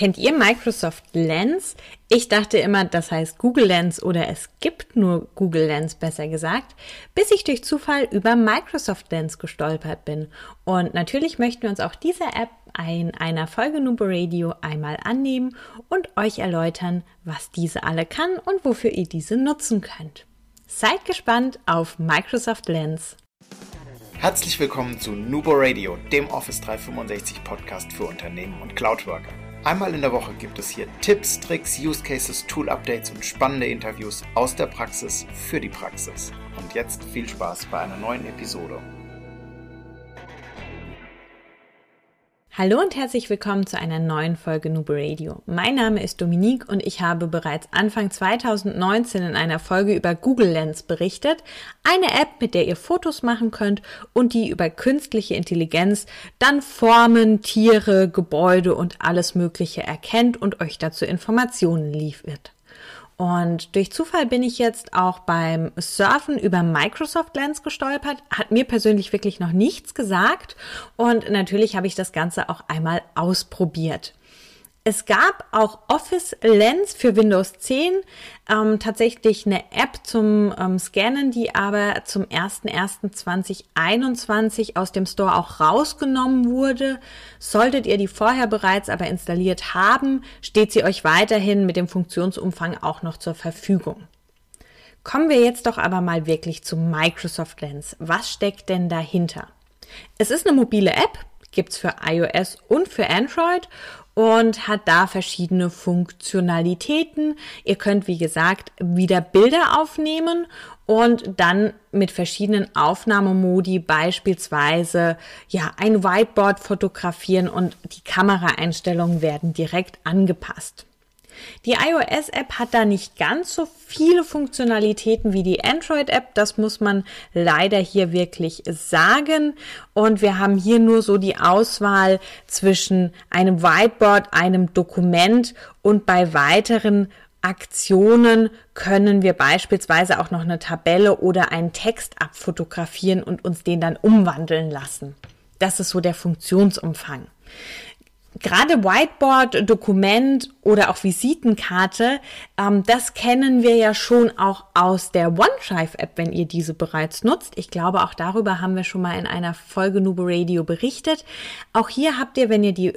Kennt ihr Microsoft Lens? Ich dachte immer, das heißt Google Lens oder es gibt nur Google Lens, besser gesagt, bis ich durch Zufall über Microsoft Lens gestolpert bin. Und natürlich möchten wir uns auch diese App in einer Folge Nubo Radio einmal annehmen und euch erläutern, was diese alle kann und wofür ihr diese nutzen könnt. Seid gespannt auf Microsoft Lens. Herzlich willkommen zu Nubo Radio, dem Office 365 Podcast für Unternehmen und Cloudworker. Einmal in der Woche gibt es hier Tipps, Tricks, Use Cases, Tool Updates und spannende Interviews aus der Praxis für die Praxis. Und jetzt viel Spaß bei einer neuen Episode. Hallo und herzlich willkommen zu einer neuen Folge Nube Radio. Mein Name ist Dominique und ich habe bereits Anfang 2019 in einer Folge über Google Lens berichtet, eine App, mit der ihr Fotos machen könnt und die über künstliche Intelligenz dann Formen, Tiere, Gebäude und alles Mögliche erkennt und euch dazu Informationen liefert. Und durch Zufall bin ich jetzt auch beim Surfen über Microsoft Lens gestolpert. Hat mir persönlich wirklich noch nichts gesagt. Und natürlich habe ich das Ganze auch einmal ausprobiert. Es gab auch Office Lens für Windows 10, ähm, tatsächlich eine App zum ähm, Scannen, die aber zum 01.01.2021 aus dem Store auch rausgenommen wurde. Solltet ihr die vorher bereits aber installiert haben, steht sie euch weiterhin mit dem Funktionsumfang auch noch zur Verfügung. Kommen wir jetzt doch aber mal wirklich zu Microsoft Lens. Was steckt denn dahinter? Es ist eine mobile App, gibt's für iOS und für Android und hat da verschiedene Funktionalitäten. Ihr könnt, wie gesagt, wieder Bilder aufnehmen und dann mit verschiedenen Aufnahmemodi beispielsweise ja ein Whiteboard fotografieren und die Kameraeinstellungen werden direkt angepasst. Die iOS-App hat da nicht ganz so viele Funktionalitäten wie die Android-App. Das muss man leider hier wirklich sagen. Und wir haben hier nur so die Auswahl zwischen einem Whiteboard, einem Dokument und bei weiteren Aktionen können wir beispielsweise auch noch eine Tabelle oder einen Text abfotografieren und uns den dann umwandeln lassen. Das ist so der Funktionsumfang gerade Whiteboard, Dokument oder auch Visitenkarte, ähm, das kennen wir ja schon auch aus der OneDrive-App, wenn ihr diese bereits nutzt. Ich glaube, auch darüber haben wir schon mal in einer Folge Nubo Radio berichtet. Auch hier habt ihr, wenn ihr die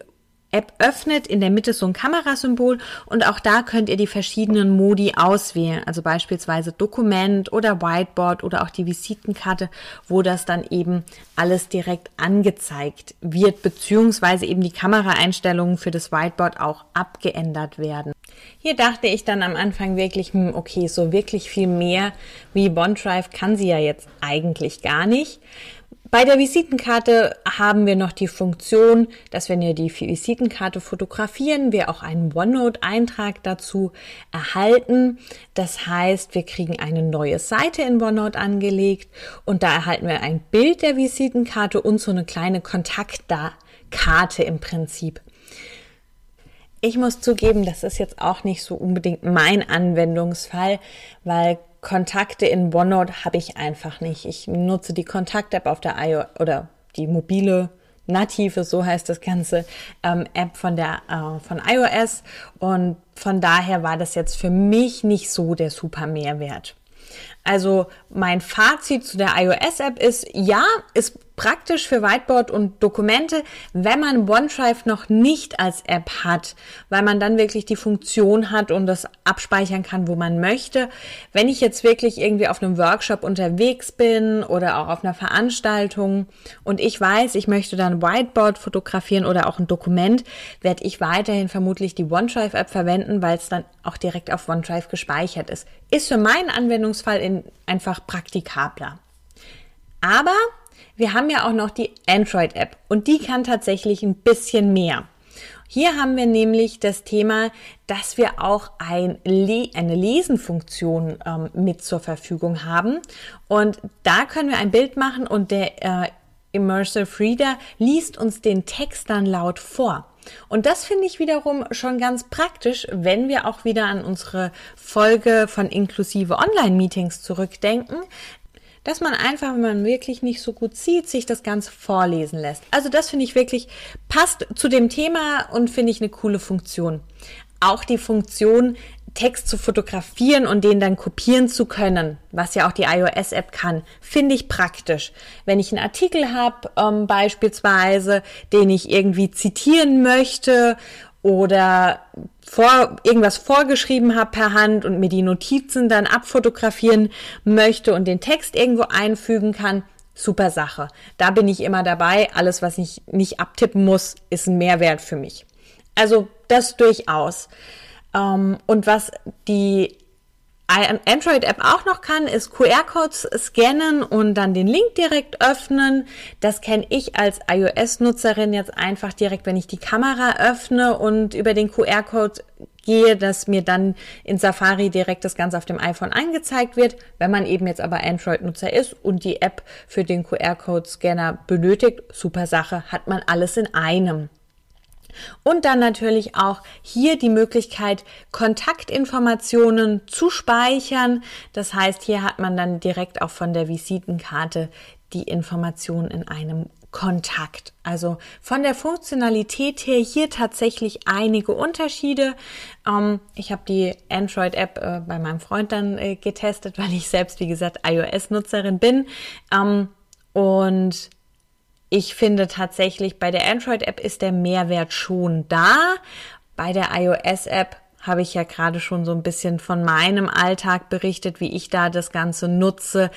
App öffnet, in der Mitte so ein Kamerasymbol und auch da könnt ihr die verschiedenen Modi auswählen, also beispielsweise Dokument oder Whiteboard oder auch die Visitenkarte, wo das dann eben alles direkt angezeigt wird, beziehungsweise eben die Kameraeinstellungen für das Whiteboard auch abgeändert werden. Hier dachte ich dann am Anfang wirklich, hm, okay, so wirklich viel mehr wie OneDrive kann sie ja jetzt eigentlich gar nicht. Bei der Visitenkarte haben wir noch die Funktion, dass wenn wir die Visitenkarte fotografieren, wir auch einen OneNote-Eintrag dazu erhalten. Das heißt, wir kriegen eine neue Seite in OneNote angelegt und da erhalten wir ein Bild der Visitenkarte und so eine kleine Kontaktkarte im Prinzip. Ich muss zugeben, das ist jetzt auch nicht so unbedingt mein Anwendungsfall, weil Kontakte in OneNote habe ich einfach nicht. Ich nutze die Kontakt-App auf der iOS oder die mobile native, so heißt das ganze ähm, App von der äh, von iOS und von daher war das jetzt für mich nicht so der super Mehrwert. Also mein Fazit zu der iOS-App ist, ja, ist praktisch für Whiteboard und Dokumente, wenn man OneDrive noch nicht als App hat, weil man dann wirklich die Funktion hat und das abspeichern kann, wo man möchte. Wenn ich jetzt wirklich irgendwie auf einem Workshop unterwegs bin oder auch auf einer Veranstaltung und ich weiß, ich möchte dann Whiteboard fotografieren oder auch ein Dokument, werde ich weiterhin vermutlich die OneDrive-App verwenden, weil es dann auch direkt auf OneDrive gespeichert ist. Ist für meinen Anwendungsfall in, einfach praktikabler. Aber wir haben ja auch noch die Android-App und die kann tatsächlich ein bisschen mehr. Hier haben wir nämlich das Thema, dass wir auch ein Le eine Lesenfunktion ähm, mit zur Verfügung haben. Und da können wir ein Bild machen und der äh, Immersive Reader liest uns den Text dann laut vor. Und das finde ich wiederum schon ganz praktisch, wenn wir auch wieder an unsere Folge von inklusive Online-Meetings zurückdenken. Dass man einfach, wenn man wirklich nicht so gut sieht, sich das Ganze vorlesen lässt. Also das finde ich wirklich passt zu dem Thema und finde ich eine coole Funktion. Auch die Funktion, Text zu fotografieren und den dann kopieren zu können, was ja auch die iOS-App kann, finde ich praktisch. Wenn ich einen Artikel habe, ähm, beispielsweise, den ich irgendwie zitieren möchte oder vor, irgendwas vorgeschrieben habe per Hand und mir die Notizen dann abfotografieren möchte und den Text irgendwo einfügen kann, super Sache. Da bin ich immer dabei. Alles, was ich nicht abtippen muss, ist ein Mehrwert für mich. Also das durchaus. Ähm, und was die Android-App auch noch kann, ist QR-Codes scannen und dann den Link direkt öffnen. Das kenne ich als iOS-Nutzerin jetzt einfach direkt, wenn ich die Kamera öffne und über den QR-Code gehe, dass mir dann in Safari direkt das Ganze auf dem iPhone angezeigt wird. Wenn man eben jetzt aber Android-Nutzer ist und die App für den QR-Code-Scanner benötigt, super Sache, hat man alles in einem. Und dann natürlich auch hier die Möglichkeit, Kontaktinformationen zu speichern. Das heißt, hier hat man dann direkt auch von der Visitenkarte die Informationen in einem Kontakt. Also von der Funktionalität her hier tatsächlich einige Unterschiede. Ähm, ich habe die Android-App äh, bei meinem Freund dann äh, getestet, weil ich selbst, wie gesagt, iOS-Nutzerin bin. Ähm, und ich finde tatsächlich, bei der Android-App ist der Mehrwert schon da. Bei der iOS-App habe ich ja gerade schon so ein bisschen von meinem Alltag berichtet, wie ich da das Ganze nutze.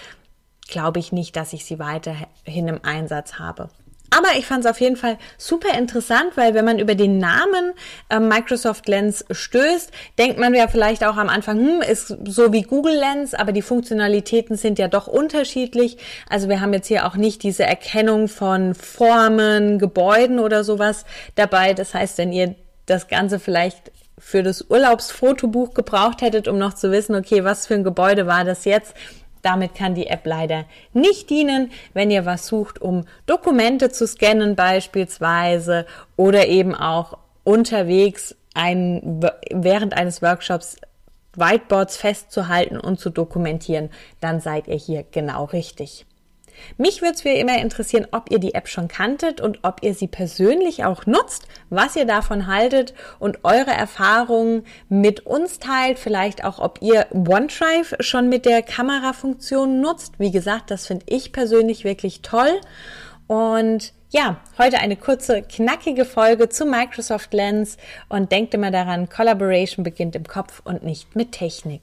Glaube ich nicht, dass ich sie weiterhin im Einsatz habe. Aber ich fand es auf jeden Fall super interessant, weil wenn man über den Namen äh, Microsoft Lens stößt, denkt man ja vielleicht auch am Anfang, hm, ist so wie Google Lens, aber die Funktionalitäten sind ja doch unterschiedlich. Also wir haben jetzt hier auch nicht diese Erkennung von Formen, Gebäuden oder sowas dabei. Das heißt, wenn ihr das Ganze vielleicht für das Urlaubsfotobuch gebraucht hättet, um noch zu wissen, okay, was für ein Gebäude war das jetzt, damit kann die App leider nicht dienen, wenn ihr was sucht, um Dokumente zu scannen beispielsweise oder eben auch unterwegs ein, während eines Workshops Whiteboards festzuhalten und zu dokumentieren, dann seid ihr hier genau richtig. Mich würde es wie immer interessieren, ob ihr die App schon kanntet und ob ihr sie persönlich auch nutzt, was ihr davon haltet und eure Erfahrungen mit uns teilt. Vielleicht auch, ob ihr OneDrive schon mit der Kamerafunktion nutzt. Wie gesagt, das finde ich persönlich wirklich toll. Und ja, heute eine kurze, knackige Folge zu Microsoft Lens und denkt immer daran, Collaboration beginnt im Kopf und nicht mit Technik.